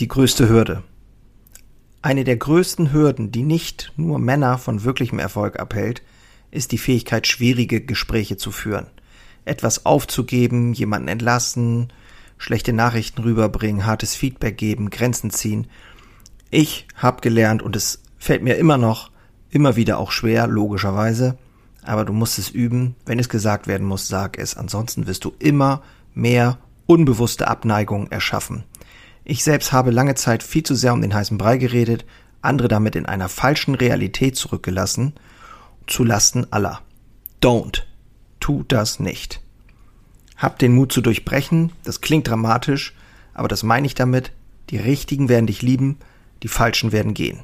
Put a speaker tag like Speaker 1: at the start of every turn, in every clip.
Speaker 1: Die größte Hürde. Eine der größten Hürden, die nicht nur Männer von wirklichem Erfolg abhält, ist die Fähigkeit, schwierige Gespräche zu führen. Etwas aufzugeben, jemanden entlassen, schlechte Nachrichten rüberbringen, hartes Feedback geben, Grenzen ziehen. Ich habe gelernt und es fällt mir immer noch, immer wieder auch schwer, logischerweise, aber du musst es üben. Wenn es gesagt werden muss, sag es. Ansonsten wirst du immer mehr unbewusste Abneigung erschaffen. Ich selbst habe lange Zeit viel zu sehr um den heißen Brei geredet, andere damit in einer falschen Realität zurückgelassen, zu Lasten aller. Don't. Tu das nicht. Hab den Mut zu durchbrechen, das klingt dramatisch, aber das meine ich damit, die Richtigen werden dich lieben, die Falschen werden gehen.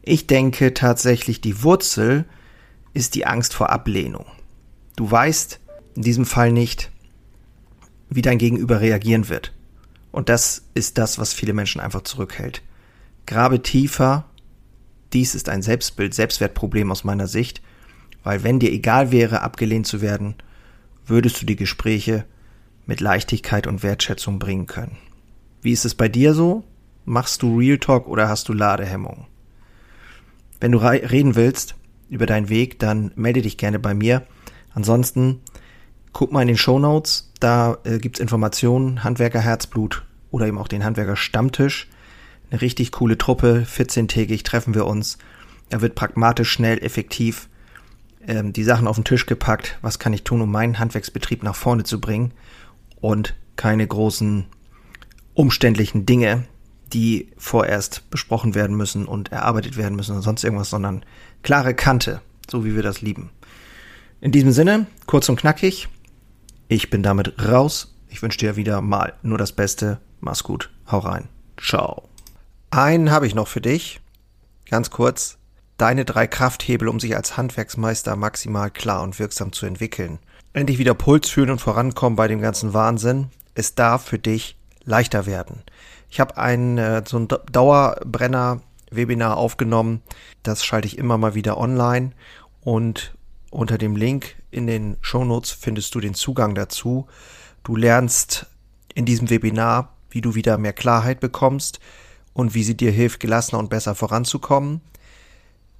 Speaker 1: Ich denke tatsächlich, die Wurzel ist die Angst vor Ablehnung. Du weißt in diesem Fall nicht, wie dein Gegenüber reagieren wird. Und das ist das, was viele Menschen einfach zurückhält. Grabe tiefer. Dies ist ein Selbstbild, Selbstwertproblem aus meiner Sicht, weil wenn dir egal wäre, abgelehnt zu werden, würdest du die Gespräche mit Leichtigkeit und Wertschätzung bringen können. Wie ist es bei dir so? Machst du Real Talk oder hast du Ladehemmung? Wenn du reden willst über deinen Weg, dann melde dich gerne bei mir. Ansonsten guck mal in den Show Notes, da äh, gibt's Informationen, Handwerker Herzblut oder eben auch den Handwerker Stammtisch. Eine richtig coole Truppe, 14-tägig treffen wir uns. Da wird pragmatisch, schnell, effektiv ähm, die Sachen auf den Tisch gepackt. Was kann ich tun, um meinen Handwerksbetrieb nach vorne zu bringen? Und keine großen umständlichen Dinge, die vorerst besprochen werden müssen und erarbeitet werden müssen oder sonst irgendwas, sondern klare Kante, so wie wir das lieben. In diesem Sinne, kurz und knackig, ich bin damit raus. Ich wünsche dir wieder mal nur das Beste. Mach's gut. Hau rein. Ciao. Einen habe ich noch für dich. Ganz kurz. Deine drei Krafthebel, um sich als Handwerksmeister maximal klar und wirksam zu entwickeln. Endlich wieder Puls fühlen und vorankommen bei dem ganzen Wahnsinn. Es darf für dich leichter werden. Ich habe ein äh, so ein Dauerbrenner-Webinar aufgenommen. Das schalte ich immer mal wieder online und unter dem Link in den Shownotes findest du den Zugang dazu. Du lernst in diesem Webinar, wie du wieder mehr Klarheit bekommst und wie sie dir hilft, gelassener und besser voranzukommen.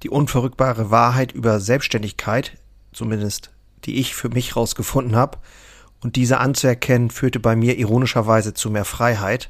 Speaker 1: Die unverrückbare Wahrheit über Selbstständigkeit, zumindest die ich für mich rausgefunden habe, und diese anzuerkennen, führte bei mir ironischerweise zu mehr Freiheit.